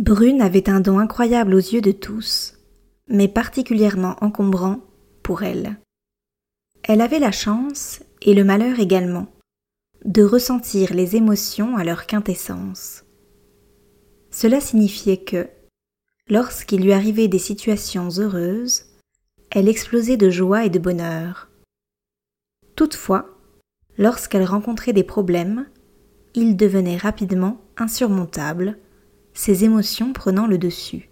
Brune avait un don incroyable aux yeux de tous, mais particulièrement encombrant pour elle. Elle avait la chance, et le malheur également, de ressentir les émotions à leur quintessence. Cela signifiait que, lorsqu'il lui arrivait des situations heureuses, elle explosait de joie et de bonheur. Toutefois, lorsqu'elle rencontrait des problèmes, ils devenaient rapidement insurmontables ses émotions prenant le dessus.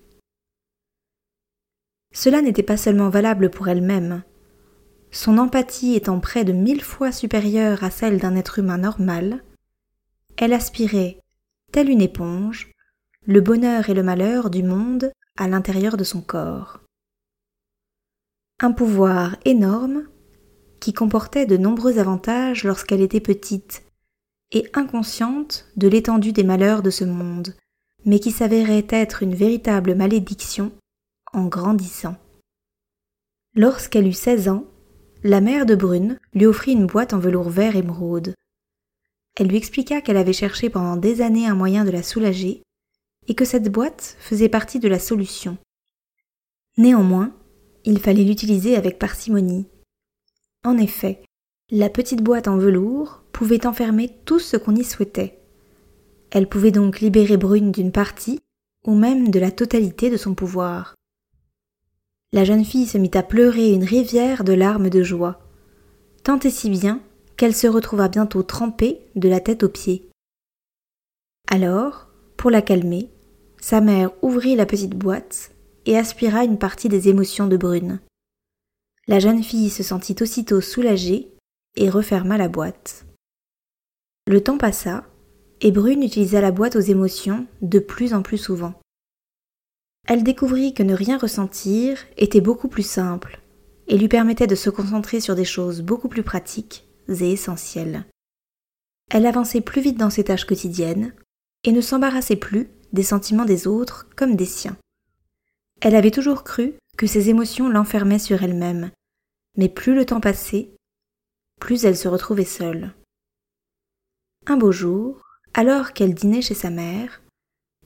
Cela n'était pas seulement valable pour elle-même. Son empathie étant près de mille fois supérieure à celle d'un être humain normal, elle aspirait, telle une éponge, le bonheur et le malheur du monde à l'intérieur de son corps. Un pouvoir énorme qui comportait de nombreux avantages lorsqu'elle était petite et inconsciente de l'étendue des malheurs de ce monde, mais qui s'avérait être une véritable malédiction en grandissant. Lorsqu'elle eut seize ans, la mère de Brune lui offrit une boîte en velours vert émeraude. Elle lui expliqua qu'elle avait cherché pendant des années un moyen de la soulager et que cette boîte faisait partie de la solution. Néanmoins, il fallait l'utiliser avec parcimonie. En effet, la petite boîte en velours pouvait enfermer tout ce qu'on y souhaitait. Elle pouvait donc libérer Brune d'une partie, ou même de la totalité de son pouvoir. La jeune fille se mit à pleurer une rivière de larmes de joie, tant et si bien qu'elle se retrouva bientôt trempée de la tête aux pieds. Alors, pour la calmer, sa mère ouvrit la petite boîte et aspira une partie des émotions de Brune. La jeune fille se sentit aussitôt soulagée et referma la boîte. Le temps passa, et Brune utilisa la boîte aux émotions de plus en plus souvent. Elle découvrit que ne rien ressentir était beaucoup plus simple et lui permettait de se concentrer sur des choses beaucoup plus pratiques et essentielles. Elle avançait plus vite dans ses tâches quotidiennes et ne s'embarrassait plus des sentiments des autres comme des siens. Elle avait toujours cru que ses émotions l'enfermaient sur elle-même, mais plus le temps passait, plus elle se retrouvait seule. Un beau jour, alors qu'elle dînait chez sa mère,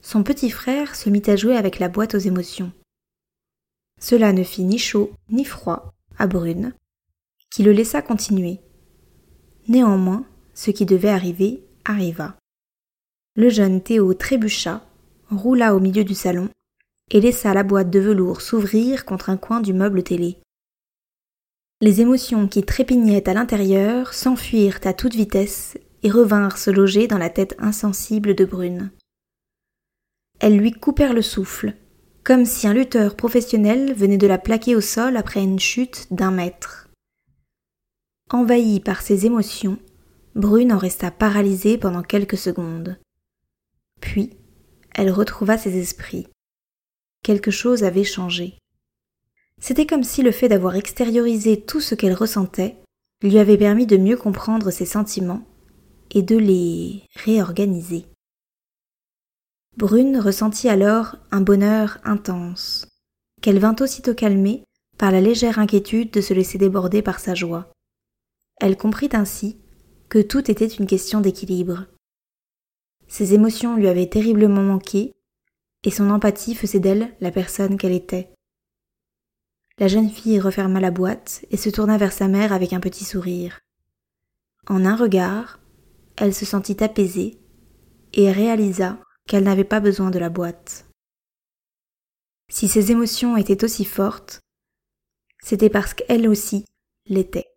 son petit frère se mit à jouer avec la boîte aux émotions. Cela ne fit ni chaud ni froid à Brune, qui le laissa continuer. Néanmoins, ce qui devait arriver arriva. Le jeune Théo trébucha, roula au milieu du salon et laissa la boîte de velours s'ouvrir contre un coin du meuble télé. Les émotions qui trépignaient à l'intérieur s'enfuirent à toute vitesse et revinrent se loger dans la tête insensible de Brune. Elles lui coupèrent le souffle, comme si un lutteur professionnel venait de la plaquer au sol après une chute d'un mètre. Envahie par ses émotions, Brune en resta paralysée pendant quelques secondes. Puis, elle retrouva ses esprits. Quelque chose avait changé. C'était comme si le fait d'avoir extériorisé tout ce qu'elle ressentait lui avait permis de mieux comprendre ses sentiments et de les réorganiser. Brune ressentit alors un bonheur intense, qu'elle vint aussitôt calmer par la légère inquiétude de se laisser déborder par sa joie. Elle comprit ainsi que tout était une question d'équilibre. Ses émotions lui avaient terriblement manqué, et son empathie faisait d'elle la personne qu'elle était. La jeune fille referma la boîte et se tourna vers sa mère avec un petit sourire. En un regard, elle se sentit apaisée et réalisa qu'elle n'avait pas besoin de la boîte. Si ses émotions étaient aussi fortes, c'était parce qu'elle aussi l'était.